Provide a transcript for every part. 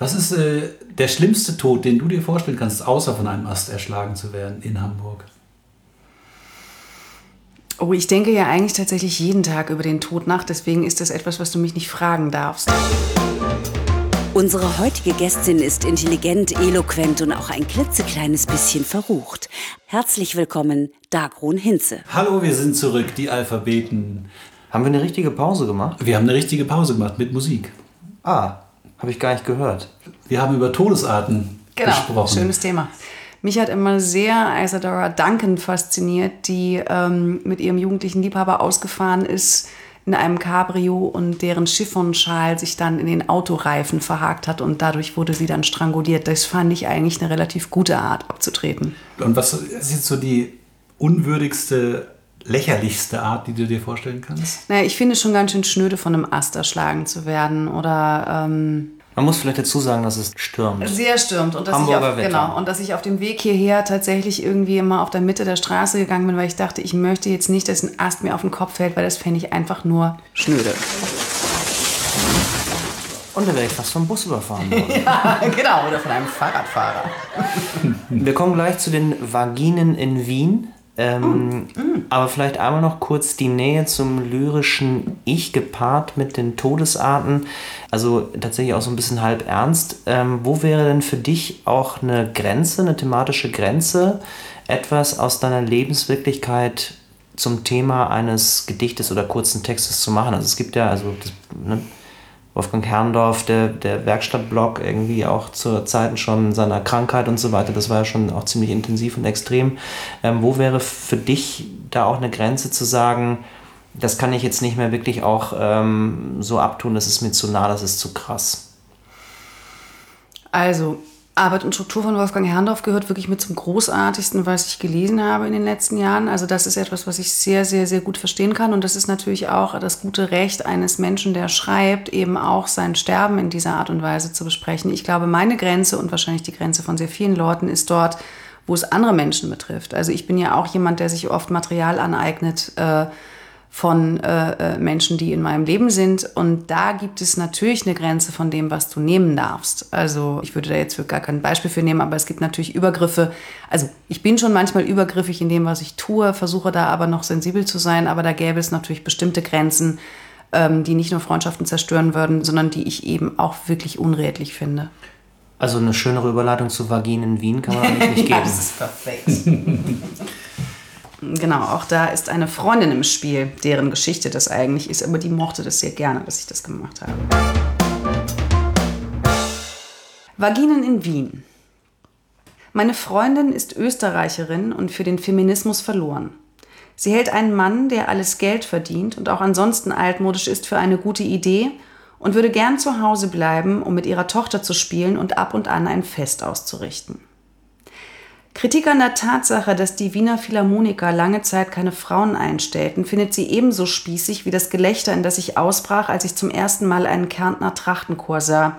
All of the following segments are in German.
Was ist äh, der schlimmste Tod, den du dir vorstellen kannst, außer von einem Ast erschlagen zu werden in Hamburg? Oh, ich denke ja eigentlich tatsächlich jeden Tag über den Tod nach, deswegen ist das etwas, was du mich nicht fragen darfst. Unsere heutige Gästin ist intelligent, eloquent und auch ein klitzekleines bisschen verrucht. Herzlich willkommen, Dagrun Hinze. Hallo, wir sind zurück, die Alphabeten. Haben wir eine richtige Pause gemacht? Wir haben eine richtige Pause gemacht mit Musik. Ah, habe ich gar nicht gehört. Wir haben über Todesarten Genau, gesprochen. schönes Thema. Mich hat immer sehr Isadora Duncan fasziniert, die ähm, mit ihrem jugendlichen Liebhaber ausgefahren ist in einem Cabrio und deren Chiffonschal sich dann in den Autoreifen verhakt hat und dadurch wurde sie dann stranguliert. Das fand ich eigentlich eine relativ gute Art abzutreten. Und was ist jetzt so die unwürdigste, lächerlichste Art, die du dir vorstellen kannst? Naja, ich finde es schon ganz schön schnöde, von einem Ast erschlagen zu werden oder ähm, Man muss vielleicht dazu sagen, dass es stürmt. sehr stürmt und dass, ich Hamburger auf, Wetter. genau, und dass ich auf dem Weg hierher tatsächlich irgendwie immer auf der Mitte der Straße gegangen bin, weil ich dachte, ich möchte jetzt nicht, dass ein Ast mir auf den Kopf fällt, weil das fände ich einfach nur schnöde. Und da wäre ich fast vom Bus überfahren worden. genau, oder von einem Fahrradfahrer. Wir kommen gleich zu den Vaginen in Wien. Ähm, Aber vielleicht einmal noch kurz die Nähe zum lyrischen Ich gepaart mit den Todesarten. Also tatsächlich auch so ein bisschen halb ernst. Ähm, wo wäre denn für dich auch eine Grenze, eine thematische Grenze, etwas aus deiner Lebenswirklichkeit zum Thema eines Gedichtes oder kurzen Textes zu machen? Also es gibt ja, also das, ne, Wolfgang Herrndorf, der, der Werkstattblock, irgendwie auch zur Zeiten schon seiner Krankheit und so weiter, das war ja schon auch ziemlich intensiv und extrem. Ähm, wo wäre für dich da auch eine Grenze zu sagen, das kann ich jetzt nicht mehr wirklich auch ähm, so abtun, das ist mir zu nah, das ist zu krass. Also, Arbeit und Struktur von Wolfgang Herrndorf gehört wirklich mit zum Großartigsten, was ich gelesen habe in den letzten Jahren. Also das ist etwas, was ich sehr, sehr, sehr gut verstehen kann. Und das ist natürlich auch das gute Recht eines Menschen, der schreibt, eben auch sein Sterben in dieser Art und Weise zu besprechen. Ich glaube, meine Grenze und wahrscheinlich die Grenze von sehr vielen Leuten ist dort, wo es andere Menschen betrifft. Also ich bin ja auch jemand, der sich oft Material aneignet, äh, von äh, äh, Menschen, die in meinem Leben sind. Und da gibt es natürlich eine Grenze von dem, was du nehmen darfst. Also ich würde da jetzt für gar kein Beispiel für nehmen, aber es gibt natürlich Übergriffe. Also ich bin schon manchmal übergriffig in dem, was ich tue, versuche da aber noch sensibel zu sein. Aber da gäbe es natürlich bestimmte Grenzen, ähm, die nicht nur Freundschaften zerstören würden, sondern die ich eben auch wirklich unredlich finde. Also eine schönere Überleitung zu Vaginen in Wien kann man eigentlich nicht geben. ist perfekt. Genau, auch da ist eine Freundin im Spiel, deren Geschichte das eigentlich ist, aber die mochte das sehr gerne, dass ich das gemacht habe. Vaginen in Wien. Meine Freundin ist Österreicherin und für den Feminismus verloren. Sie hält einen Mann, der alles Geld verdient und auch ansonsten altmodisch ist, für eine gute Idee und würde gern zu Hause bleiben, um mit ihrer Tochter zu spielen und ab und an ein Fest auszurichten. Kritik an der Tatsache, dass die Wiener Philharmoniker lange Zeit keine Frauen einstellten, findet sie ebenso spießig wie das Gelächter, in das ich ausbrach, als ich zum ersten Mal einen Kärntner Trachtenchor sah.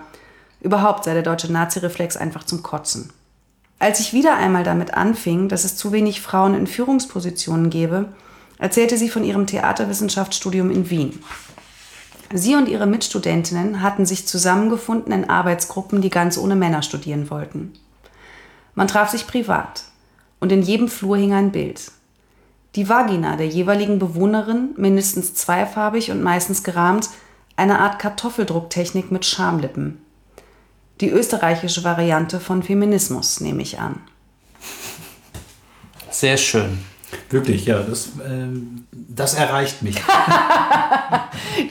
Überhaupt sei der deutsche Nazi-Reflex einfach zum Kotzen. Als ich wieder einmal damit anfing, dass es zu wenig Frauen in Führungspositionen gebe, erzählte sie von ihrem Theaterwissenschaftsstudium in Wien. Sie und ihre Mitstudentinnen hatten sich zusammengefunden in Arbeitsgruppen, die ganz ohne Männer studieren wollten. Man traf sich privat und in jedem Flur hing ein Bild. Die Vagina der jeweiligen Bewohnerin, mindestens zweifarbig und meistens gerahmt, eine Art Kartoffeldrucktechnik mit Schamlippen. Die österreichische Variante von Feminismus, nehme ich an. Sehr schön. Wirklich, ja, das, ähm, das erreicht mich.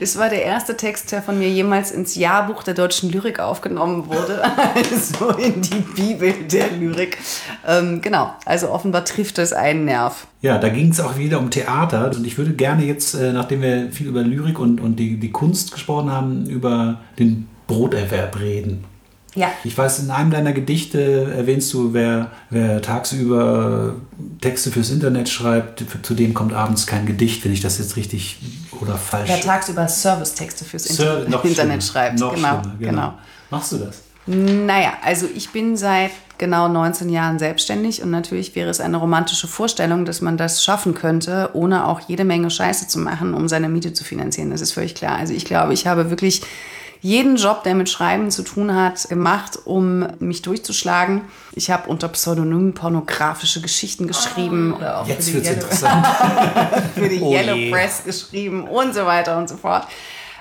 Das war der erste Text, der von mir jemals ins Jahrbuch der deutschen Lyrik aufgenommen wurde. Also in die Bibel der Lyrik. Ähm, genau, also offenbar trifft es einen Nerv. Ja, da ging es auch wieder um Theater. Und ich würde gerne jetzt, äh, nachdem wir viel über Lyrik und, und die, die Kunst gesprochen haben, über den Broterwerb reden. Ja. Ich weiß, in einem deiner Gedichte erwähnst du, wer, wer tagsüber Texte fürs Internet schreibt, zu dem kommt abends kein Gedicht, wenn ich das jetzt richtig oder falsch. Wer tagsüber Servicetexte fürs Sir, Inter Internet schlimmer, schreibt. Noch genau, schlimmer, genau. Machst du das? Naja, also ich bin seit genau 19 Jahren selbstständig und natürlich wäre es eine romantische Vorstellung, dass man das schaffen könnte, ohne auch jede Menge Scheiße zu machen, um seine Miete zu finanzieren. Das ist völlig klar. Also ich glaube, ich habe wirklich jeden Job, der mit Schreiben zu tun hat, gemacht, um mich durchzuschlagen. Ich habe unter Pseudonym pornografische Geschichten geschrieben. Oder auch Jetzt für wird's die Yellow, interessant. für die Oh Yellow je. Press geschrieben und so weiter und so fort.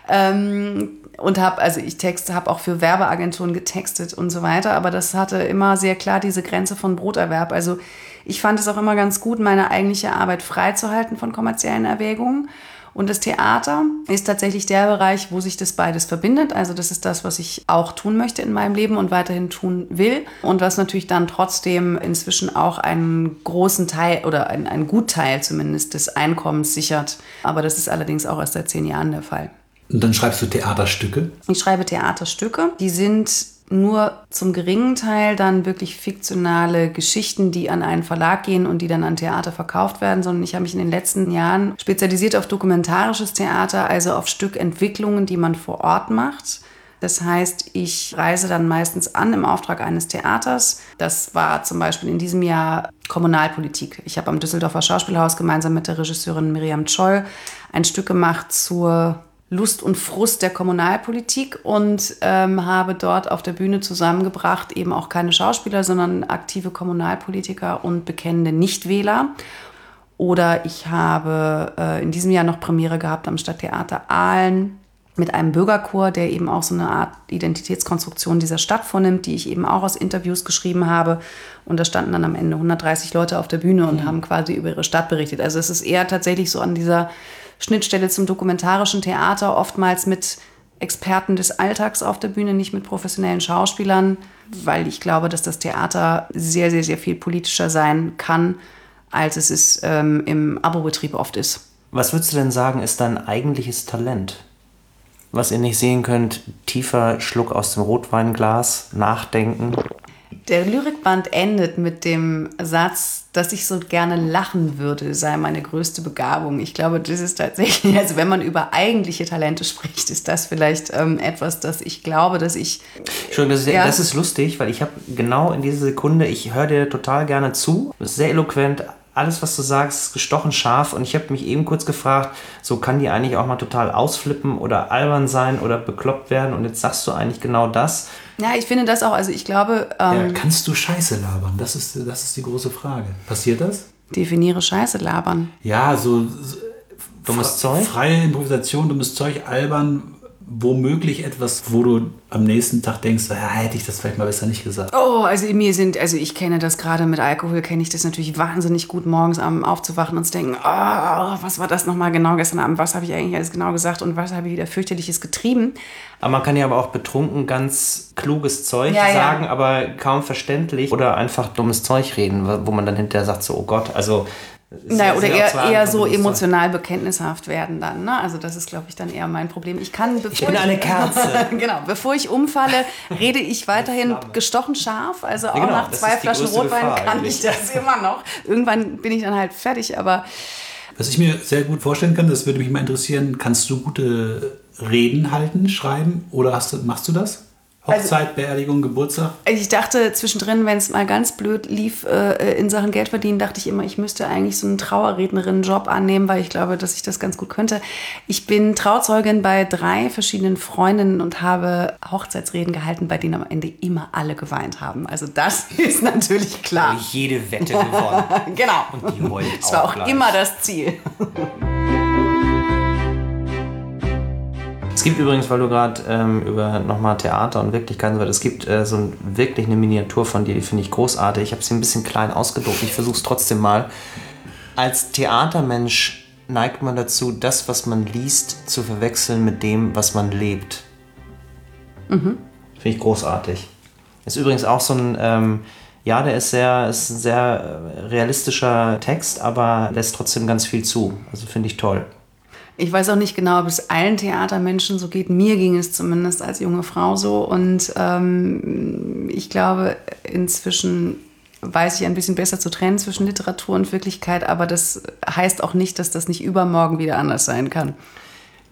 Ähm, und habe, also ich texte, habe auch für Werbeagenturen getextet und so weiter, aber das hatte immer sehr klar diese Grenze von Broterwerb. Also ich fand es auch immer ganz gut, meine eigentliche Arbeit freizuhalten von kommerziellen Erwägungen. Und das Theater ist tatsächlich der Bereich, wo sich das beides verbindet. Also das ist das, was ich auch tun möchte in meinem Leben und weiterhin tun will. Und was natürlich dann trotzdem inzwischen auch einen großen Teil oder einen, einen Gutteil zumindest des Einkommens sichert. Aber das ist allerdings auch erst seit zehn Jahren der Fall. Und dann schreibst du Theaterstücke. Ich schreibe Theaterstücke. Die sind nur zum geringen Teil dann wirklich fiktionale Geschichten, die an einen Verlag gehen und die dann an Theater verkauft werden, sondern ich habe mich in den letzten Jahren spezialisiert auf dokumentarisches Theater, also auf Stückentwicklungen, die man vor Ort macht. Das heißt, ich reise dann meistens an im Auftrag eines Theaters. Das war zum Beispiel in diesem Jahr Kommunalpolitik. Ich habe am Düsseldorfer Schauspielhaus gemeinsam mit der Regisseurin Miriam Scholl ein Stück gemacht zur Lust und Frust der Kommunalpolitik und ähm, habe dort auf der Bühne zusammengebracht eben auch keine Schauspieler, sondern aktive Kommunalpolitiker und bekennende Nichtwähler. Oder ich habe äh, in diesem Jahr noch Premiere gehabt am Stadttheater Aalen mit einem Bürgerchor, der eben auch so eine Art Identitätskonstruktion dieser Stadt vornimmt, die ich eben auch aus Interviews geschrieben habe. Und da standen dann am Ende 130 Leute auf der Bühne und haben quasi über ihre Stadt berichtet. Also es ist eher tatsächlich so an dieser Schnittstelle zum dokumentarischen Theater, oftmals mit Experten des Alltags auf der Bühne, nicht mit professionellen Schauspielern, weil ich glaube, dass das Theater sehr, sehr, sehr viel politischer sein kann, als es ist, ähm, im Abobetrieb oft ist. Was würdest du denn sagen, ist dein eigentliches Talent? Was ihr nicht sehen könnt, tiefer Schluck aus dem Rotweinglas, nachdenken. Der Lyrikband endet mit dem Satz, dass ich so gerne lachen würde, sei meine größte Begabung. Ich glaube, das ist tatsächlich, also wenn man über eigentliche Talente spricht, ist das vielleicht ähm, etwas, das ich glaube, dass ich. Entschuldigung, das ist, Ja. das ist lustig, weil ich habe genau in dieser Sekunde, ich höre dir total gerne zu, sehr eloquent, alles, was du sagst, ist gestochen scharf und ich habe mich eben kurz gefragt, so kann die eigentlich auch mal total ausflippen oder albern sein oder bekloppt werden und jetzt sagst du eigentlich genau das. Ja, ich finde das auch, also ich glaube, ähm, Ja, kannst du Scheiße labern? Das ist, das ist die große Frage. Passiert das? definiere Scheiße labern. Ja, so, so Dummes Zeug? Freie Improvisation, dummes Zeug, albern, womöglich etwas, wo du am nächsten Tag denkst, ja, hätte ich das vielleicht mal besser nicht gesagt. Oh, also in mir sind, also ich kenne das gerade mit Alkohol, kenne ich das natürlich wahnsinnig gut, morgens am aufzuwachen und zu denken, oh, was war das nochmal genau gestern Abend, was habe ich eigentlich alles genau gesagt und was habe ich wieder fürchterliches getrieben. Aber man kann ja aber auch betrunken ganz kluges Zeug Ja, ja. sagen, aber kaum verständlich oder einfach dummes Zeug reden, wo man dann hinterher sagt so, oh Gott, also... Naja, oder ja eher, eher so emotional bekenntnishaft werden dann. Ne? Also das ist, glaube ich, dann eher mein Problem. Ich kann, bevor Ich bin eine Kerze. genau, bevor ich umfalle, rede ich weiterhin gestochen scharf. Also auch genau, nach zwei Flaschen Rotwein Gefahr kann eigentlich. ich das immer noch. Irgendwann bin ich dann halt fertig, aber Was ich mir sehr gut vorstellen kann, das würde mich mal interessieren, kannst du gute Reden halten, schreiben oder hast machst du das? Hochzeit, Beerdigung, Geburtstag? ich dachte zwischendrin, wenn es mal ganz blöd lief äh, in Sachen Geld verdienen, dachte ich immer, ich müsste eigentlich so einen Trauerrednerinnen-Job annehmen, weil ich glaube, dass ich das ganz gut könnte. Ich bin Trauzeugin bei drei verschiedenen Freundinnen und habe Hochzeitsreden gehalten, bei denen am Ende immer alle geweint haben. Also das ist natürlich klar. Jede Wette gewonnen. Genau. Und die heult Das war auch gleich. immer das Ziel. Es gibt übrigens, weil du gerade ähm, über nochmal Theater und Wirklichkeit und so weiter, es gibt äh, so ein, wirklich eine Miniatur von dir, die finde ich großartig. Ich habe sie ein bisschen klein ausgedruckt, ich versuche es trotzdem mal. Als Theatermensch neigt man dazu, das, was man liest, zu verwechseln mit dem, was man lebt. Finde ich großartig. Ist übrigens auch so ein, ähm, ja, der ist sehr, ist ein sehr äh, realistischer Text, aber lässt trotzdem ganz viel zu. Also finde ich toll. Ich weiß auch nicht genau, ob es allen Theatermenschen so geht. Mir ging es zumindest als junge Frau so. Und ähm, ich glaube, inzwischen weiß ich ein bisschen besser zu trennen zwischen Literatur und Wirklichkeit. Aber das heißt auch nicht, dass das nicht übermorgen wieder anders sein kann.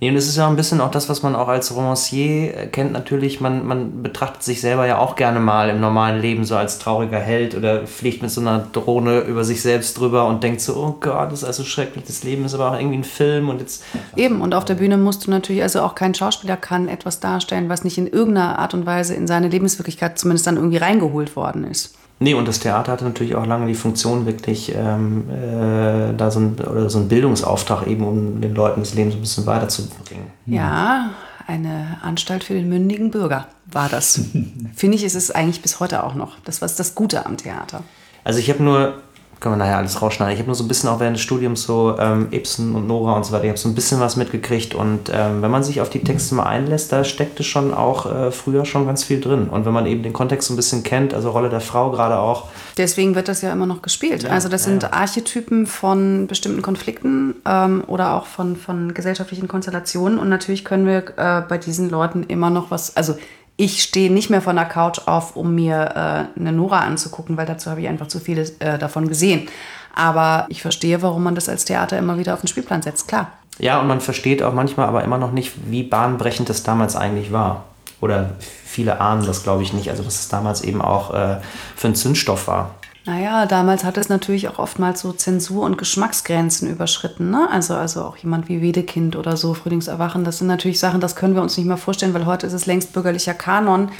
Nee, und es ist ja ein bisschen auch das, was man auch als Romancier kennt, natürlich. Man, man betrachtet sich selber ja auch gerne mal im normalen Leben so als trauriger Held oder fliegt mit so einer Drohne über sich selbst drüber und denkt so, oh Gott, das ist also schrecklich, das Leben ist aber auch irgendwie ein Film und jetzt. Eben, und auf der Bühne musst du natürlich, also auch kein Schauspieler kann etwas darstellen, was nicht in irgendeiner Art und Weise in seine Lebenswirklichkeit zumindest dann irgendwie reingeholt worden ist. Nee, und das Theater hatte natürlich auch lange die Funktion, wirklich ähm, äh, da so ein, oder so einen Bildungsauftrag eben, um den Leuten das Leben so ein bisschen weiterzubringen. Ja, eine Anstalt für den mündigen Bürger war das. Finde ich, ist es eigentlich bis heute auch noch. Das war das Gute am Theater. Also ich habe nur können wir nachher alles rausschneiden. Ich habe nur so ein bisschen auch während des Studiums so ähm, Ibsen und Nora und so weiter, ich habe so ein bisschen was mitgekriegt und ähm, wenn man sich auf die Texte mal einlässt, da steckte schon auch äh, früher schon ganz viel drin. Und wenn man eben den Kontext so ein bisschen kennt, also Rolle der Frau gerade auch. Deswegen wird das ja immer noch gespielt. Ja, also das sind ja. Archetypen von bestimmten Konflikten ähm, oder auch von, von gesellschaftlichen Konstellationen und natürlich können wir äh, bei diesen Leuten immer noch was, also ich stehe nicht mehr von der Couch auf, um mir äh, eine Nora anzugucken, weil dazu habe ich einfach zu viele äh, davon gesehen. Aber ich verstehe, warum man das als Theater immer wieder auf den Spielplan setzt, klar. Ja, und man versteht auch manchmal aber immer noch nicht, wie bahnbrechend das damals eigentlich war. Oder viele ahnen das, glaube ich, nicht. Also, dass es damals eben auch äh, für einen Zündstoff war. Naja, damals hat es natürlich auch oftmals so Zensur- und Geschmacksgrenzen überschritten. Ne? Also, also auch jemand wie Wedekind oder so, Frühlingserwachen, das sind natürlich Sachen, das können wir uns nicht mehr vorstellen, weil heute ist es längst bürgerlicher Kanon.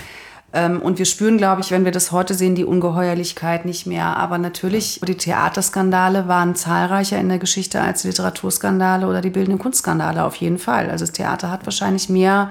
Ähm, und wir spüren, glaube ich, wenn wir das heute sehen, die Ungeheuerlichkeit nicht mehr. Aber natürlich, die Theaterskandale waren zahlreicher in der Geschichte als Literaturskandale oder die bildenden Kunstskandale auf jeden Fall. Also das Theater hat wahrscheinlich mehr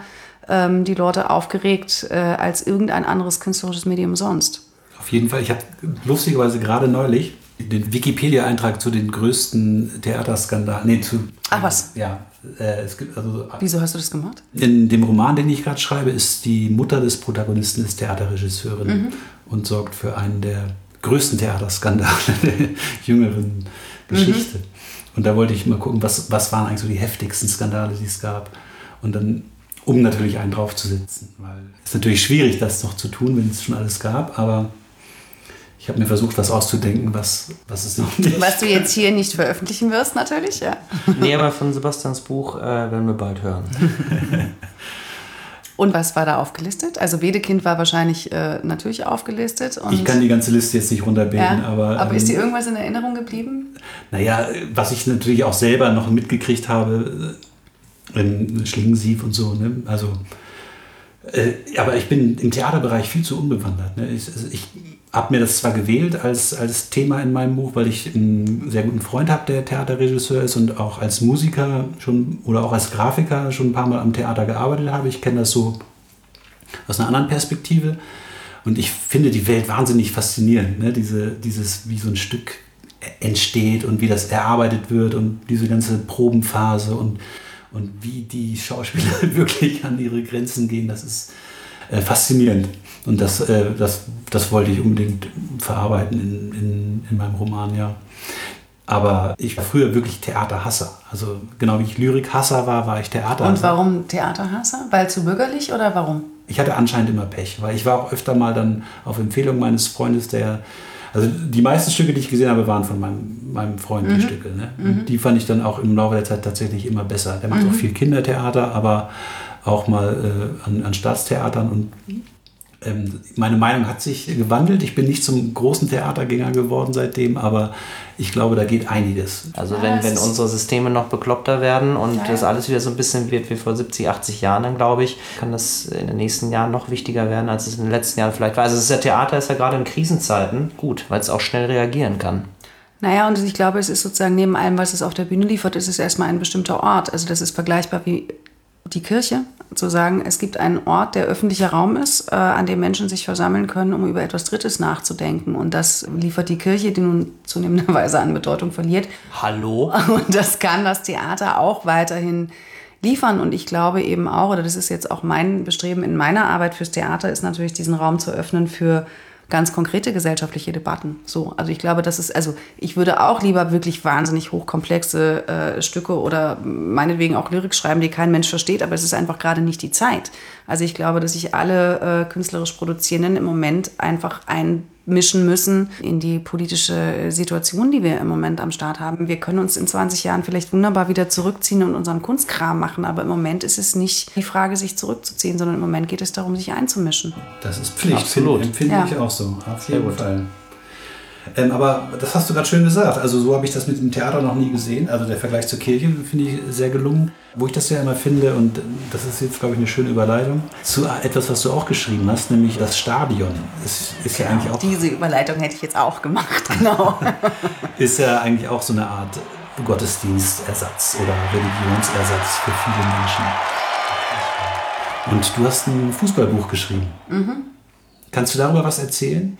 ähm, die Leute aufgeregt äh, als irgendein anderes künstlerisches Medium sonst. Auf jeden Fall. Ich habe lustigerweise gerade neulich den Wikipedia-Eintrag zu den größten Theaterskandalen. Nee, zu. Ach was? Ja. Äh, es gibt also, Wieso hast du das gemacht? In dem Roman, den ich gerade schreibe, ist die Mutter des Protagonisten ist Theaterregisseurin mhm. und sorgt für einen der größten Theaterskandale der jüngeren Geschichte. Mhm. Und da wollte ich mal gucken, was, was waren eigentlich so die heftigsten Skandale, die es gab. Und dann um natürlich einen draufzusetzen. Weil es ist natürlich schwierig, das noch zu tun, wenn es schon alles gab, aber ich habe mir versucht, was auszudenken, was, was es noch nicht Was du jetzt hier nicht veröffentlichen wirst, natürlich, ja. Nee, aber von Sebastians Buch äh, werden wir bald hören. Und was war da aufgelistet? Also Wedekind war wahrscheinlich äh, natürlich aufgelistet. ich kann die ganze Liste jetzt nicht runterbeten, ja, aber... Aber ähm, ist dir irgendwas in Erinnerung geblieben? Naja, was ich natürlich auch selber noch mitgekriegt habe, äh, in Schlingensief und so, ne? also... Äh, aber ich bin im Theaterbereich viel zu unbewandert. Ne? Ich, also ich habe mir das zwar gewählt als, als Thema in meinem Buch, weil ich einen sehr guten Freund habe, der Theaterregisseur ist und auch als Musiker schon oder auch als Grafiker schon ein paar Mal am Theater gearbeitet habe. Ich kenne das so aus einer anderen Perspektive. Und ich finde die Welt wahnsinnig faszinierend. Ne? Diese, dieses, wie so ein Stück entsteht und wie das erarbeitet wird und diese ganze Probenphase und, und wie die Schauspieler wirklich an ihre Grenzen gehen, das ist äh, faszinierend. Und das, äh, das, das wollte ich unbedingt verarbeiten in, in, in meinem Roman, ja. Aber ich war früher wirklich Theaterhasser. Also genau wie ich Lyrikhasser war, war ich Theaterhasser. Und warum Theaterhasser? Weil zu bürgerlich oder warum? Ich hatte anscheinend immer Pech, weil ich war auch öfter mal dann auf Empfehlung meines Freundes, der also die meisten Stücke, die ich gesehen habe, waren von meinem, meinem Freund mhm. die Stücke. Ne? Mhm. Die fand ich dann auch im Laufe der Zeit tatsächlich immer besser. Der macht mhm. auch viel Kindertheater, aber auch mal äh, an, an Staatstheatern und ähm, meine Meinung hat sich gewandelt. Ich bin nicht zum großen Theatergänger geworden seitdem, aber ich glaube, da geht einiges. Also wenn, wenn unsere Systeme noch bekloppter werden und ja. das alles wieder so ein bisschen wird wie vor 70, 80 Jahren, dann glaube ich, kann das in den nächsten Jahren noch wichtiger werden, als es in den letzten Jahren vielleicht war. Also das Theater ist ja gerade in Krisenzeiten gut, weil es auch schnell reagieren kann. Naja, und ich glaube, es ist sozusagen neben allem, was es auf der Bühne liefert, ist es erstmal ein bestimmter Ort. Also das ist vergleichbar wie die Kirche, zu sagen, es gibt einen Ort, der öffentlicher Raum ist, äh, an dem Menschen sich versammeln können, um über etwas Drittes nachzudenken. Und das liefert die Kirche, die nun zunehmenderweise an Bedeutung verliert. Hallo? Und das kann das Theater auch weiterhin liefern. Und ich glaube eben auch, oder das ist jetzt auch mein Bestreben in meiner Arbeit fürs Theater, ist natürlich diesen Raum zu öffnen für ganz konkrete gesellschaftliche Debatten. So, also ich glaube, das ist, also ich würde auch lieber wirklich wahnsinnig hochkomplexe äh, Stücke oder meinetwegen auch Lyrik schreiben, die kein Mensch versteht, aber es ist einfach gerade nicht die Zeit. Also ich glaube, dass sich alle äh, künstlerisch Produzierenden im Moment einfach ein einmischen müssen in die politische Situation, die wir im Moment am Start haben. Wir können uns in 20 Jahren vielleicht wunderbar wieder zurückziehen und unseren Kunstkram machen, aber im Moment ist es nicht die Frage, sich zurückzuziehen, sondern im Moment geht es darum, sich einzumischen. Das ist Pflicht, Absolut. empfinde Ja. ich auch so. Auf jeden Fall. Ähm, aber das hast du gerade schön gesagt. Also so habe ich das mit dem Theater noch nie gesehen. Also der Vergleich zur Kirche finde ich sehr gelungen. Wo ich das ja immer finde, und das ist jetzt, glaube ich, eine schöne Überleitung, zu etwas, was du auch geschrieben hast, nämlich das Stadion. Ist, ist, ja, eigentlich auch, Diese Überleitung hätte ich jetzt auch gemacht, genau. ist ja eigentlich auch so eine Art Gottesdienstersatz oder Religionsersatz für viele Menschen. Und du hast ein Fußballbuch geschrieben. Kannst du darüber was erzählen?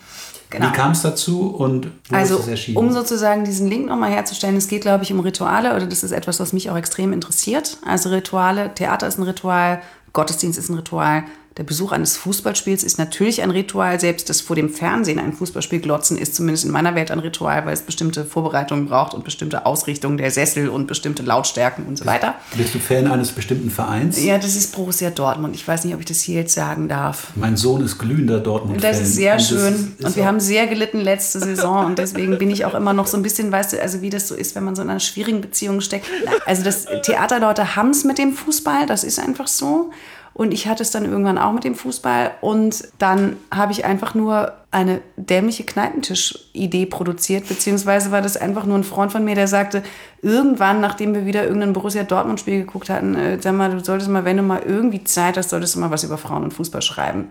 Genau. Wie kam es dazu und wo Also, ist es erschienen? um sozusagen diesen Link nochmal herzustellen, es geht, glaube ich, um Rituale oder das ist etwas, was mich auch extrem interessiert. Also Rituale, Theater ist ein Ritual, Gottesdienst ist ein Ritual, der Besuch eines Fußballspiels ist natürlich ein Ritual, selbst das vor dem Fernsehen ein Fußballspiel glotzen ist zumindest in meiner Welt ein Ritual, weil es bestimmte Vorbereitungen braucht und bestimmte Ausrichtungen der Sessel und bestimmte Lautstärken und so weiter. Bist du Fan eines bestimmten Vereins? Ja, das ist Borussia Dortmund. Ich weiß nicht, ob ich das hier jetzt sagen darf. Mein Sohn ist glühender dortmund Das ist sehr Und das schön. ist- und wir haben sehr gelitten letzte Saison. Und deswegen bin ich auch immer noch so ein bisschen, weißt du, also wie das so ist, wenn man so in einer schwierigen Beziehung steckt. Also das Theaterleute haben es mit dem Fußball, das ist einfach so. Und ich hatte es dann irgendwann auch mit dem Fußball. Und dann habe ich einfach nur eine dämliche Kneipentisch-Idee produziert. Beziehungsweise war das einfach nur ein Freund von mir, der sagte, irgendwann, nachdem wir wieder irgendein Borussia Dortmund-Spiel geguckt hatten, äh, sag mal, du solltest mal, wenn du mal irgendwie Zeit hast, solltest du mal was über Frauen und Fußball schreiben.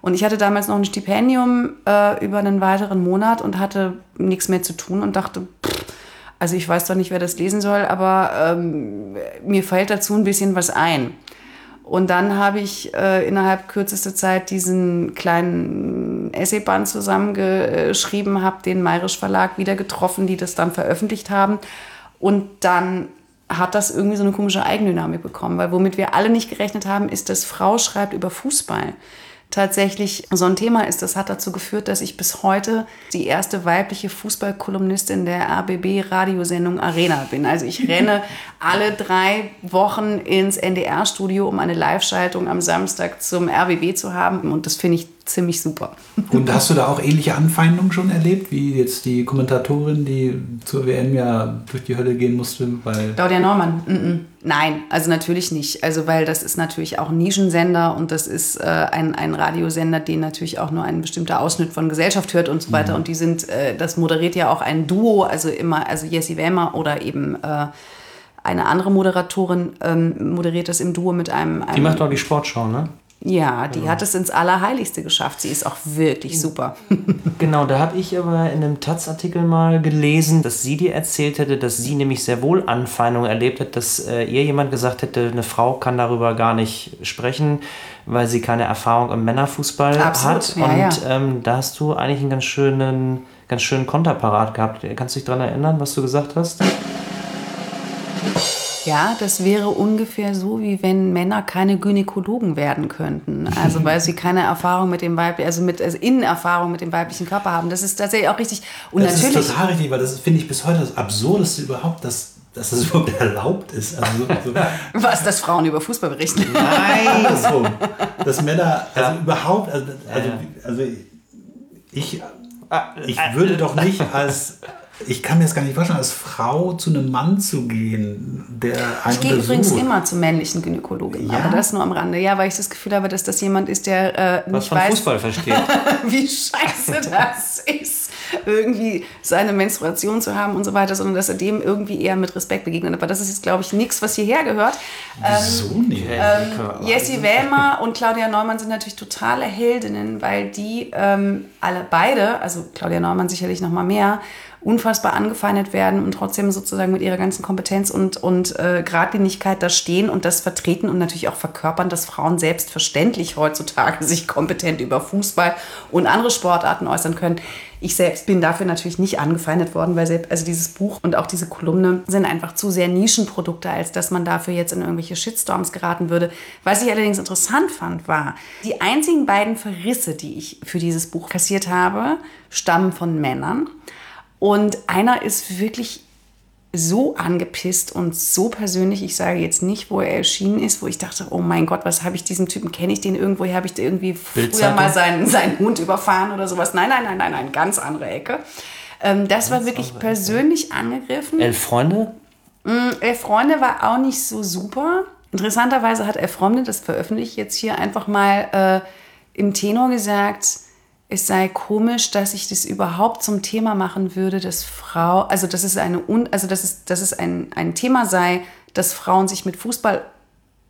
Und ich hatte damals noch ein Stipendium äh, über einen weiteren Monat und hatte nichts mehr zu tun und dachte, pff, also ich weiß doch nicht, wer das lesen soll, aber ähm, mir fällt dazu ein bisschen was ein. Und dann habe ich äh, innerhalb kürzester Zeit diesen kleinen Essayband zusammengeschrieben, habe den Mayrisch Verlag wieder getroffen, die das dann veröffentlicht haben. Und dann hat das irgendwie so eine komische Eigendynamik bekommen, weil womit wir alle nicht gerechnet haben, ist, dass Frau schreibt über Fußball tatsächlich so ein Thema ist. Das hat dazu geführt, dass ich bis heute die erste weibliche Fußballkolumnistin der RBB-Radiosendung Arena bin. Also ich renne alle drei Wochen ins NDR-Studio, um eine Live-Schaltung am Samstag zum RBB zu haben. Und das finde ich ziemlich super. Und hast du da auch ähnliche Anfeindungen schon erlebt, wie jetzt die Kommentatorin, die zur WM ja durch die Hölle gehen musste, weil Claudia Neumann, mm -mm. nein, also natürlich nicht. Also weil das ist natürlich auch ein Nischensender und das ist äh, ein, ein Radiosender, den natürlich auch nur ein bestimmter Ausschnitt von Gesellschaft hört und so weiter. Und die sind, äh, das moderiert ja auch ein Duo, also immer, also Jessie Wellmer oder eben äh, eine andere Moderatorin ähm, moderiert das im Duo mit einem. einem Die macht doch die Sportschau, ne? Ja, die hat es ins Allerheiligste geschafft. Sie ist auch wirklich super. Genau, da habe ich aber in einem Taz-Artikel mal gelesen, dass sie dir erzählt hätte, dass sie nämlich sehr wohl Anfeindungen erlebt hat, dass äh, ihr jemand gesagt hätte, eine Frau kann darüber gar nicht sprechen, weil sie keine Erfahrung im Männerfußball Absolut, hat. ja, Und ja. Ähm, da hast du eigentlich einen ganz schönen, ganz schönen Konterparat gehabt. Kannst du dich daran erinnern, was du gesagt hast? Ja, das wäre ungefähr so, wie wenn Männer keine Gynäkologen werden könnten. Also weil sie keine Erfahrung mit dem weiblichen, also mit also Innenerfahrung mit dem weiblichen Körper haben. Das ist tatsächlich auch richtig. Und das natürlich. ist total richtig, weil das finde ich bis heute das Absurdeste überhaupt, dass, dass das überhaupt erlaubt ist. Also so, so, was, dass Frauen über Fußball berichten. Nein, andersrum. Dass Männer, also überhaupt, also, also, also ich, ich würde doch nicht als, ich kann mir das gar nicht vorstellen, als Frau zu einem Mann zu gehen, der einen Ich gehe übrigens immer zum männlichen Gynäkologen, Ja? aber das nur am Rande. Ja, weil ich das Gefühl habe, dass das jemand ist, der äh, Was nicht von weiß, Fußball versteht. wie scheiße das ist, irgendwie seine Menstruation zu haben und so weiter, sondern dass er dem irgendwie eher mit Respekt begegnet. Aber das ist jetzt, glaube ich, nichts, was hierher gehört. Wieso nicht? Ähm, Jessie Wellmer und Claudia Neumann sind natürlich totale Heldinnen, weil die ähm, alle beide, also Claudia Neumann sicherlich noch mal mehr, unfassbar angefeindet werden und trotzdem sozusagen mit ihrer ganzen Kompetenz und, und äh, Gradlinigkeit da stehen und das vertreten und natürlich auch verkörpern, dass Frauen selbstverständlich heutzutage sich kompetent über Fußball und andere Sportarten äußern können. Ich selbst bin dafür natürlich nicht angefeindet worden, weil selbst, also dieses Buch und auch diese Kolumne sind einfach zu sehr Nischenprodukte, als dass man dafür jetzt in irgendwelche Shitstorms geraten würde. Was ich allerdings interessant fand, war, die einzigen beiden Verrisse, die ich für dieses Buch kassiert habe, stammen von Männern. Und einer ist wirklich so angepisst und so persönlich. Ich sage jetzt nicht, wo er erschienen ist, wo ich dachte, oh mein Gott, was habe ich diesem Typen? Kenne ich den irgendwo? Habe ich irgendwie früher mal seinen, seinen Hund überfahren oder sowas? Nein, nein, nein, nein, nein, ganz andere Ecke. Ähm, das ganz war wirklich persönlich Ecke. angegriffen. Elf Freunde? Mm, Elf Freunde war auch nicht so super. Interessanterweise hat Elf Freunde, das veröffentliche ich jetzt hier einfach mal äh, im Tenor gesagt, es sei komisch, dass ich das überhaupt zum Thema machen würde, dass Frau, also dass es eine also dass es, dass es ein, ein Thema sei, dass Frauen sich mit Fußball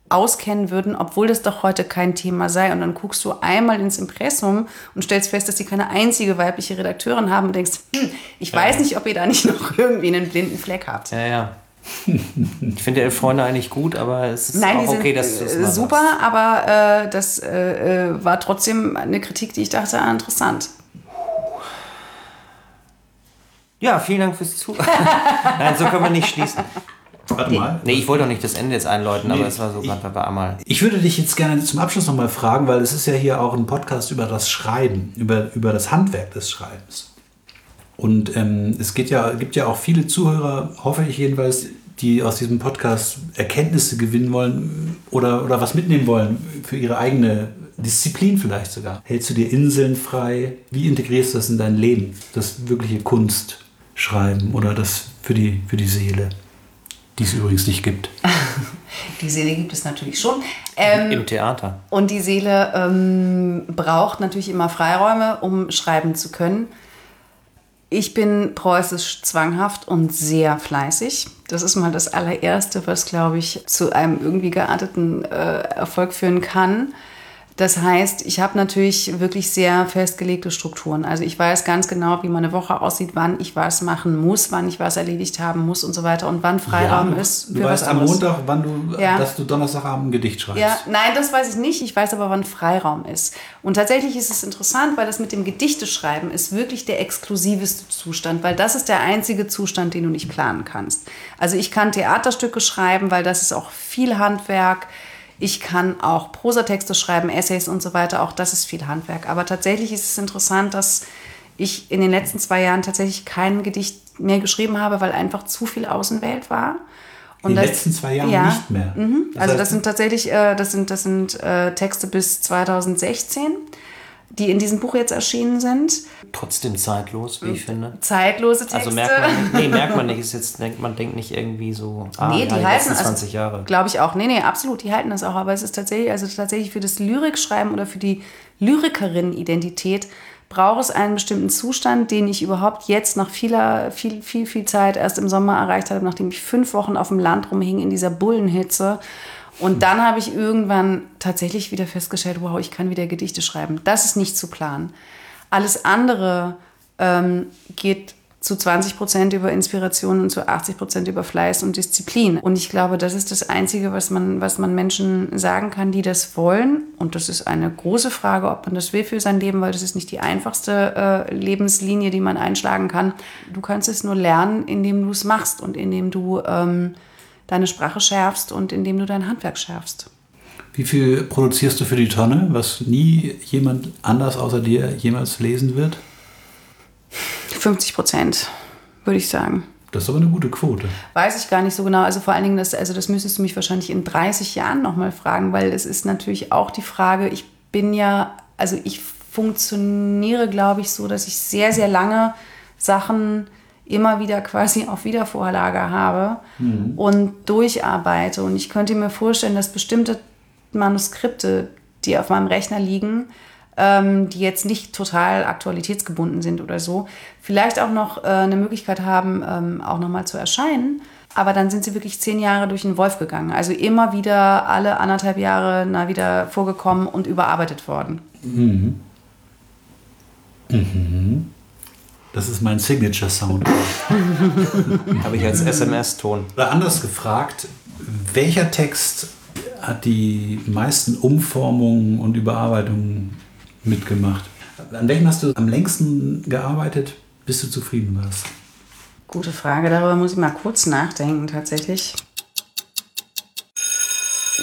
auskennen würden, obwohl das doch heute kein Thema sei. Und dann guckst du einmal ins Impressum und stellst fest, dass sie keine einzige weibliche Redakteurin haben und denkst, hm, ich ja. weiß nicht, ob ihr da nicht noch irgendwie einen blinden Fleck habt. Ja, ja. Ich finde Elf Freunde eigentlich gut, aber es ist Nein, auch okay, dass du es äh, Super, hast. aber äh, das äh, äh, war trotzdem eine Kritik, die ich dachte, ah, interessant. Ja, vielen Dank fürs Zuhören. Nein, so können wir nicht schließen. Warte mal. Nee, ich wollte doch nicht das Ende jetzt einläuten, nee, aber es war so gerade bei einmal. Ich würde dich jetzt gerne zum Abschluss nochmal fragen, weil es ist ja hier auch ein Podcast über das Schreiben, über, über das Handwerk des Schreibens. Und ähm, es geht ja, gibt ja auch viele Zuhörer, hoffe ich jedenfalls, die aus diesem Podcast Erkenntnisse gewinnen wollen oder, oder was mitnehmen wollen für ihre eigene Disziplin vielleicht sogar. Hältst du dir Inseln frei? Wie integrierst du das in dein Leben? Das wirkliche Kunstschreiben oder das für die, für die Seele? Die es übrigens nicht gibt. Die Seele gibt es natürlich schon. Ähm, Im Theater. Und die Seele ähm, braucht natürlich immer Freiräume, um schreiben zu können. Ich bin preußisch zwanghaft und sehr fleißig. Das ist mal das allererste, was, glaube ich, zu einem irgendwie gearteten äh, Erfolg führen kann. Das heißt, ich habe natürlich wirklich sehr festgelegte Strukturen. Also ich weiß ganz genau, wie meine Woche aussieht, wann ich was machen muss, wann ich was erledigt haben muss und so weiter und wann Freiraum ja, ist. Für du weißt am Montag, wann du, ja. dass du Donnerstagabend ein Gedicht schreibst. Ja, nein, das weiß ich nicht. Ich weiß aber, wann Freiraum ist. Und tatsächlich ist es interessant, weil das mit dem Gedichteschreiben ist wirklich der exklusiveste Zustand, weil das ist der einzige Zustand, den du nicht planen kannst. Also ich kann Theaterstücke schreiben, weil das ist auch viel Handwerk. Ich kann auch Prosatexte schreiben, Essays und so weiter. Auch das ist viel Handwerk. Aber tatsächlich ist es interessant, dass ich in den letzten zwei Jahren tatsächlich kein Gedicht mehr geschrieben habe, weil einfach zu viel Außenwelt war. Und in den letzten zwei Jahren ja, nicht mehr. Mhm. Das also das sind tatsächlich, äh, das sind, das sind äh, Texte bis 2016 die in diesem Buch jetzt erschienen sind. Trotzdem zeitlos, wie ich finde. Zeitlose Texte. Also merkt man, nee, merkt man nicht. Ist jetzt, denkt, man denkt nicht irgendwie so, ah, nee, die, die halten, letzten 20 also, Jahre. Glaube ich auch. Nee, nee, absolut, die halten das auch. Aber es ist tatsächlich, also tatsächlich für das Lyrikschreiben oder für die Lyrikerin-Identität braucht es einen bestimmten Zustand, den ich überhaupt jetzt nach vieler, viel, viel, viel Zeit erst im Sommer erreicht habe, nachdem ich fünf Wochen auf dem Land rumhing in dieser Bullenhitze und dann habe ich irgendwann tatsächlich wieder festgestellt, wow, ich kann wieder Gedichte schreiben. Das ist nicht zu planen. Alles andere ähm, geht zu 20 Prozent über Inspiration und zu 80 Prozent über Fleiß und Disziplin. Und ich glaube, das ist das Einzige, was man, was man Menschen sagen kann, die das wollen. Und das ist eine große Frage, ob man das will für sein Leben, weil das ist nicht die einfachste äh, Lebenslinie, die man einschlagen kann. Du kannst es nur lernen, indem du es machst und indem du ähm, deine Sprache schärfst und indem du dein Handwerk schärfst. Wie viel produzierst du für die Tonne, was nie jemand anders außer dir jemals lesen wird? 50 Prozent, würde ich sagen. Das ist aber eine gute Quote. Weiß ich gar nicht so genau. Also vor allen Dingen, das, also das müsstest du mich wahrscheinlich in 30 Jahren nochmal fragen, weil es ist natürlich auch die Frage, ich bin ja, also ich funktioniere, glaube ich, so, dass ich sehr, sehr lange Sachen immer wieder quasi auf Wiedervorlage habe mhm. und durcharbeite. Und ich könnte mir vorstellen, dass bestimmte Manuskripte, die auf meinem Rechner liegen, ähm, die jetzt nicht total aktualitätsgebunden sind oder so, vielleicht auch noch äh, eine Möglichkeit haben, ähm, auch nochmal zu erscheinen. Aber dann sind sie wirklich zehn Jahre durch den Wolf gegangen. Also immer wieder alle anderthalb Jahre na, wieder vorgekommen und überarbeitet worden. Mhm. Mhm. Das ist mein Signature-Sound. Habe ich als SMS-Ton. Oder anders gefragt, welcher Text hat die meisten Umformungen und Überarbeitungen mitgemacht? An welchem hast du am längsten gearbeitet, bis du zufrieden warst? Gute Frage, darüber muss ich mal kurz nachdenken tatsächlich.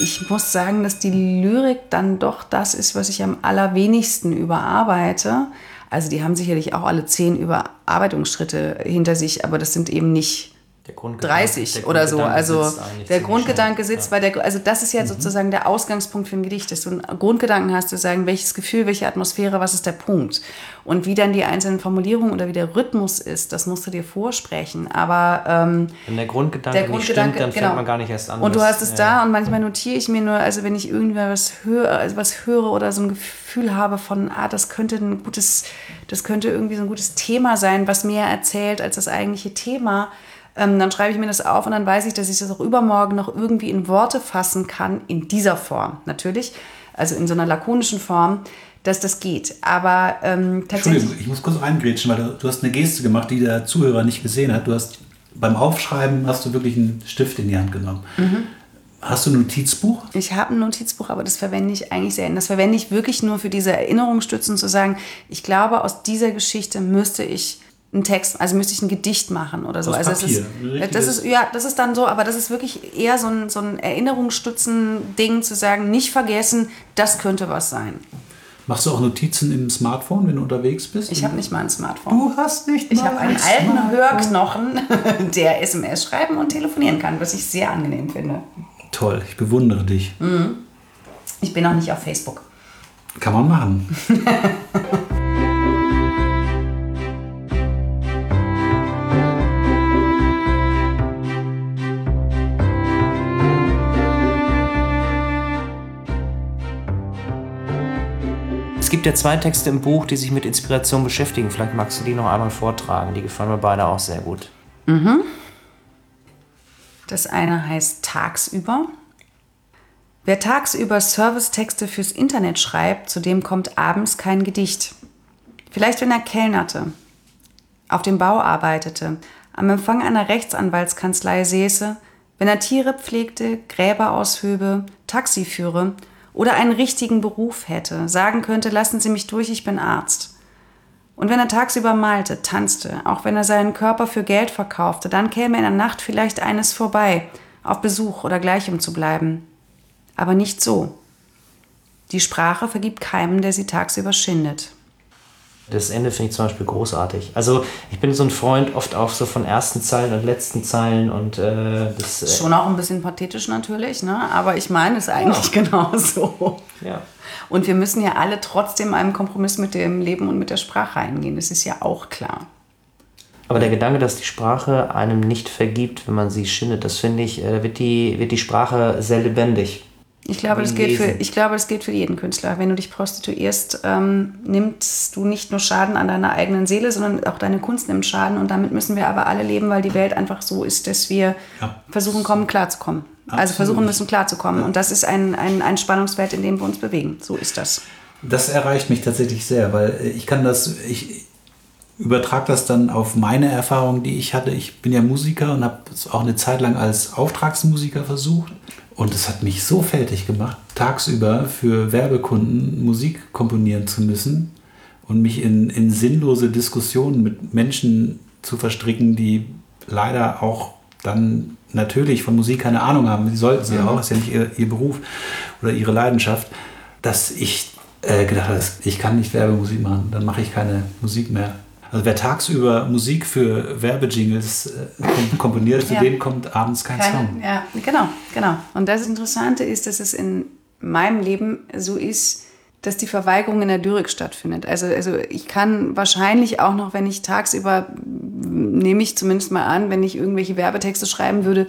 Ich muss sagen, dass die Lyrik dann doch das ist, was ich am allerwenigsten überarbeite. Also die haben sicherlich auch alle zehn Überarbeitungsschritte hinter sich, aber das sind eben nicht 30 der oder so. Also der Grundgedanke sitzt bei der, also das ist ja sozusagen der Ausgangspunkt für ein Gedicht, dass du einen Grundgedanken hast, zu sagen, welches Gefühl, welche Atmosphäre, was ist der Punkt. Und wie dann die einzelnen Formulierungen oder wie der Rhythmus ist, das musst du dir vorsprechen. Aber ähm, Wenn der Grundgedanke, der nicht Grundgedanke, stimmt, dann genau. fängt man gar nicht erst an. Und du hast es ja. da und manchmal notiere ich mir nur, also wenn ich irgendwie was höre, also was höre oder so ein Gefühl habe von, ah, das könnte ein gutes, das könnte irgendwie so ein gutes Thema sein, was mehr erzählt als das eigentliche Thema, ähm, dann schreibe ich mir das auf und dann weiß ich, dass ich das auch übermorgen noch irgendwie in Worte fassen kann, in dieser Form natürlich, also in so einer lakonischen Form, dass das geht. Aber ähm, tatsächlich. Entschuldigung, ich muss kurz reingrätschen, weil du, du hast eine Geste gemacht, die der Zuhörer nicht gesehen hat. Du hast beim Aufschreiben hast du wirklich einen Stift in die Hand genommen. Hast du ein Notizbuch? Ich habe ein Notizbuch, aber das verwende ich eigentlich selten. Das verwende ich wirklich nur für diese Erinnerungsstützen, zu sagen, ich glaube, aus dieser Geschichte müsste ich einen Text, also müsste ich ein Gedicht machen oder so. Aus also Papier, ist, ein richtiges- das ist, ja, das ist dann so, aber das ist wirklich eher so ein, so ein Erinnerungsstützen-Ding, zu sagen, nicht vergessen, das könnte was sein. Machst du auch Notizen im Smartphone, wenn du unterwegs bist? Ich habe nicht mal ein Smartphone. Du hast nicht Ich mal habe einen ein alten Smartphone. Hörknochen, der SMS schreiben und telefonieren kann, was ich sehr angenehm finde. Toll, ich bewundere dich. Ich bin auch nicht auf Facebook. Kann man machen. gibt ja zwei Texte im Buch, die sich mit Inspiration beschäftigen. Vielleicht magst du die noch einmal vortragen. Die gefallen mir beide auch sehr gut. Das eine heißt Tagsüber. Wer tagsüber Servicetexte fürs Internet schreibt, zu dem kommt abends kein Gedicht. Vielleicht wenn er kellnerte, auf dem Bau arbeitete, am Empfang einer Rechtsanwaltskanzlei säße, wenn er Tiere pflegte, Gräber aushöbe, Taxi führe oder einen richtigen Beruf hätte, sagen könnte, lassen Sie mich durch, ich bin Arzt. Und wenn er tagsüber malte, tanzte, auch wenn er seinen Körper für Geld verkaufte, dann käme in der Nacht vielleicht eines vorbei, auf Besuch oder gleich um zu bleiben. Aber nicht so. Die Sprache vergibt keinem, der sie tagsüber schindet. Das Ende finde ich zum Beispiel großartig. Also ich bin so ein Freund oft auch so von ersten Zeilen und letzten Zeilen und äh, das... Äh, Schon auch ein bisschen pathetisch natürlich, ne? aber ich meine es eigentlich genauso. ja. Und wir müssen ja alle trotzdem einen Kompromiss mit dem Leben und mit der Sprache eingehen. Das ist ja auch klar. Aber der Gedanke, dass die Sprache einem nicht vergibt, wenn man sie schindet, das finde ich, äh, wird, die, wird die Sprache sehr lebendig. Ich glaube, das gilt für, ich glaube, das gilt für jeden Künstler. Wenn du dich prostituierst, ähm, nimmst du nicht nur Schaden an deiner eigenen Seele, sondern auch deine Kunst nimmt Schaden. Und damit müssen wir aber alle leben, weil die Welt einfach so ist, dass wir Ja. versuchen, kommen, klarzukommen. Also Absolut. versuchen müssen, klarzukommen. Und das ist ein, ein, ein Spannungsfeld, in dem wir uns bewegen. So ist das. Das erreicht mich tatsächlich sehr, weil äh, ich kann das, ich übertrage das dann auf meine Erfahrung, die ich hatte. Ich bin ja Musiker und habe es auch eine Zeit lang als Auftragsmusiker versucht. Und es hat mich so fertig gemacht, tagsüber für Werbekunden Musik komponieren zu müssen und mich in, in sinnlose Diskussionen mit Menschen zu verstricken, die leider auch dann natürlich von Musik keine Ahnung haben. Sie sollten sie auch, ist ja nicht ihr, ihr Beruf oder ihre Leidenschaft, dass ich äh, gedacht habe, ich kann nicht Werbemusik machen, dann mache ich keine Musik mehr. Also wer tagsüber Musik für Werbejingles äh, kom- komponiert, für Ja. den kommt abends kein Song. ja, genau, genau. Und das Interessante ist, dass es in meinem Leben so ist, dass die Verweigerung in der Lyrik stattfindet. Also, also ich kann wahrscheinlich auch noch, wenn ich tagsüber, nehme ich zumindest mal an, wenn ich irgendwelche Werbetexte schreiben würde,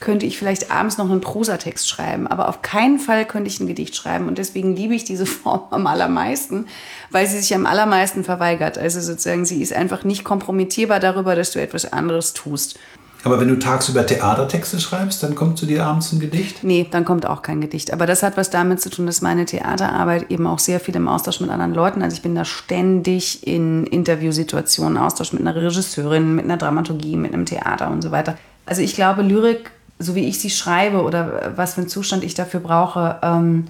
könnte ich vielleicht abends noch einen Prosatext schreiben. Aber auf keinen Fall könnte ich ein Gedicht schreiben. Und deswegen liebe ich diese Form am allermeisten, weil sie sich am allermeisten verweigert. Also sozusagen, sie ist einfach nicht kompromittierbar darüber, dass du etwas anderes tust. Aber wenn du tagsüber Theatertexte schreibst, dann kommt zu dir abends ein Gedicht. Nee, dann kommt auch kein Gedicht. Aber das hat was damit zu tun, dass meine Theaterarbeit eben auch sehr viel im Austausch mit anderen Leuten, also ich bin da ständig in Interviewsituationen, Austausch mit einer Regisseurin, mit einer Dramaturgie, mit einem Theater und so weiter. Also ich glaube, Lyrik, so wie ich sie schreibe oder was für einen Zustand ich dafür brauche, ähm,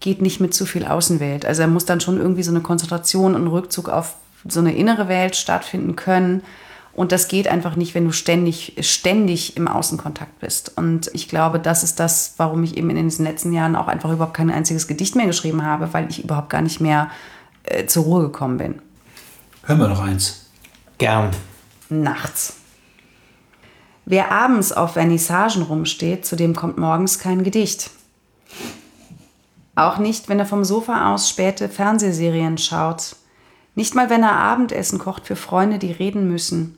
geht nicht mit zu viel Außenwelt. Also da muss dann schon irgendwie so eine Konzentration und Rückzug auf so eine innere Welt stattfinden können. Und das geht einfach nicht, wenn du ständig, ständig im Außenkontakt bist. Und ich glaube, das ist das, warum ich eben in diesen letzten Jahren auch einfach überhaupt kein einziges Gedicht mehr geschrieben habe, weil ich überhaupt gar nicht mehr äh, zur Ruhe gekommen bin. Hören wir noch eins. Gern. Nachts. Wer abends auf Vernissagen rumsteht, zu dem kommt morgens kein Gedicht. Auch nicht, wenn er vom Sofa aus späte Fernsehserien schaut. Nicht mal, wenn er Abendessen kocht für Freunde, die reden müssen.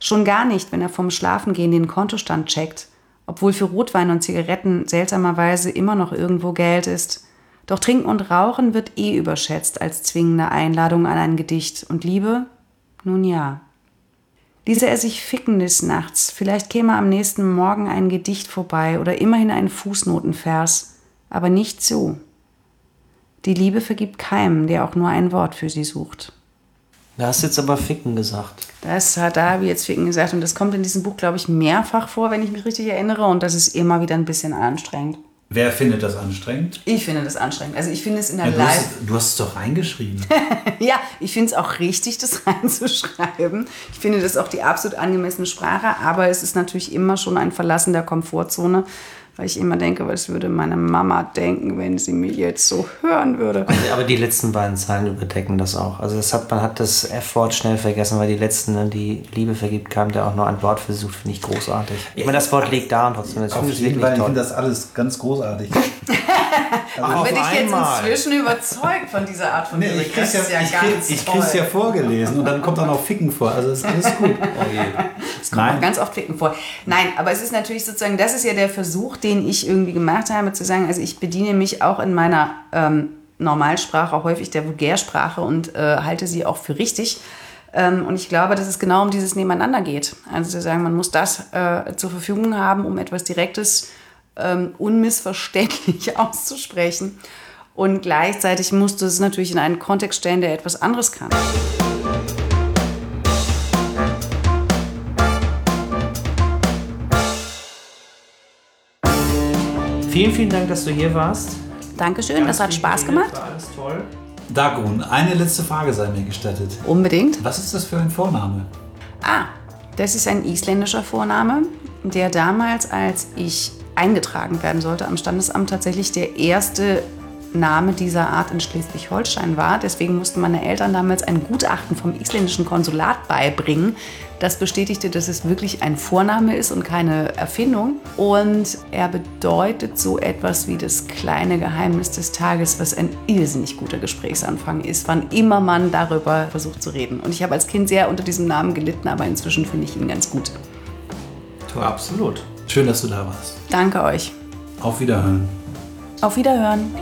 Schon gar nicht, wenn er vom Schlafengehen den Kontostand checkt, obwohl für Rotwein und Zigaretten seltsamerweise immer noch irgendwo Geld ist. Doch Trinken und Rauchen wird eh überschätzt als zwingende Einladung an ein Gedicht. Und Liebe? Nun ja. Ließe er sich ficken des Nachts, vielleicht käme am nächsten Morgen ein Gedicht vorbei oder immerhin ein Fußnotenvers, aber nicht so. Die Liebe vergibt keinem, der auch nur ein Wort für sie sucht. Da hast jetzt aber Ficken gesagt. Das hat Davi jetzt Ficken gesagt und das kommt in diesem Buch, glaube ich, mehrfach vor, wenn ich mich richtig erinnere und das ist immer wieder ein bisschen anstrengend. Wer findet das anstrengend? Ich finde das anstrengend. Also ich finde es in der Ja, du, Live... hast, du hast es doch reingeschrieben. Ja, ich finde es auch richtig, das reinzuschreiben. Ich finde das auch die absolut angemessene Sprache, aber es ist natürlich immer schon ein Verlassen der Komfortzone, weil ich immer denke, was würde meine Mama denken, wenn sie mich jetzt so hören würde. Aber die letzten beiden Zeilen überdecken das auch. Also das hat, man hat das F-Wort schnell vergessen, weil die letzten, ne, die Liebe vergibt, kam der auch nur ein Wort versucht, finde ich großartig. Ich meine, das Wort liegt da und trotzdem, ich jeden wirklich Fall, ich toll. finde das alles ganz großartig. Auf Bin ich jetzt inzwischen überzeugt von dieser Art von Nee, Lyrik? ich krieg's ja, ist ich krieg, ich krieg's ja vorgelesen und dann kommt dann auch Ficken vor. Also ist alles gut. Es kommt auch ganz oft Ficken vor. Nein, aber es ist natürlich sozusagen, das ist ja der Versuch, den ich irgendwie gemacht habe, zu sagen, also ich bediene mich auch in meiner ähm, Normalsprache, auch häufig der Vulgärsprache und äh, halte sie auch für richtig. Ähm, und ich glaube, dass es genau um dieses Nebeneinander geht. Also zu sagen, man muss das äh, zur Verfügung haben, um etwas Direktes, ähm, unmissverständlich auszusprechen. Und gleichzeitig musst du es natürlich in einen Kontext stellen, der etwas anderes kann. Vielen, vielen Dank, dass du hier warst. Dankeschön, das hat Spaß gemacht. War alles toll. Dagrun, eine letzte Frage sei mir gestattet. Unbedingt. Was ist das für ein Vorname? Ah, das ist ein isländischer Vorname, der damals, als ich eingetragen werden sollte am Standesamt, tatsächlich der erste Name dieser Art in Schleswig-Holstein war. Deswegen mussten meine Eltern damals ein Gutachten vom isländischen Konsulat beibringen, das bestätigte, dass es wirklich ein Vorname ist und keine Erfindung. Und er bedeutet so etwas wie das kleine Geheimnis des Tages, was ein irrsinnig guter Gesprächsanfang ist, wann immer man darüber versucht zu reden. Und ich habe als Kind sehr unter diesem Namen gelitten, aber inzwischen finde ich ihn ganz gut. Absolut. Schön, dass du da warst. Danke euch. Auf Wiederhören. Auf Wiederhören.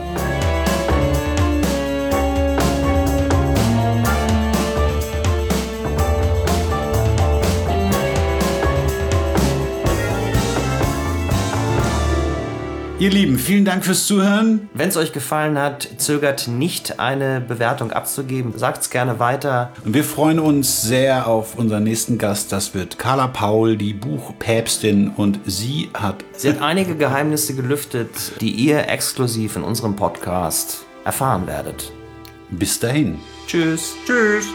Ihr Lieben, vielen Dank fürs Zuhören. Wenn es euch gefallen hat, zögert nicht, eine Bewertung abzugeben. Sagt es gerne weiter. Und wir freuen uns sehr auf unseren nächsten Gast. Das wird Carla Paul, die Buchpäpstin. Und sie hat Sie hat einige Geheimnisse gelüftet, die ihr exklusiv in unserem Podcast erfahren werdet. bis dahin. Tschüss. Tschüss.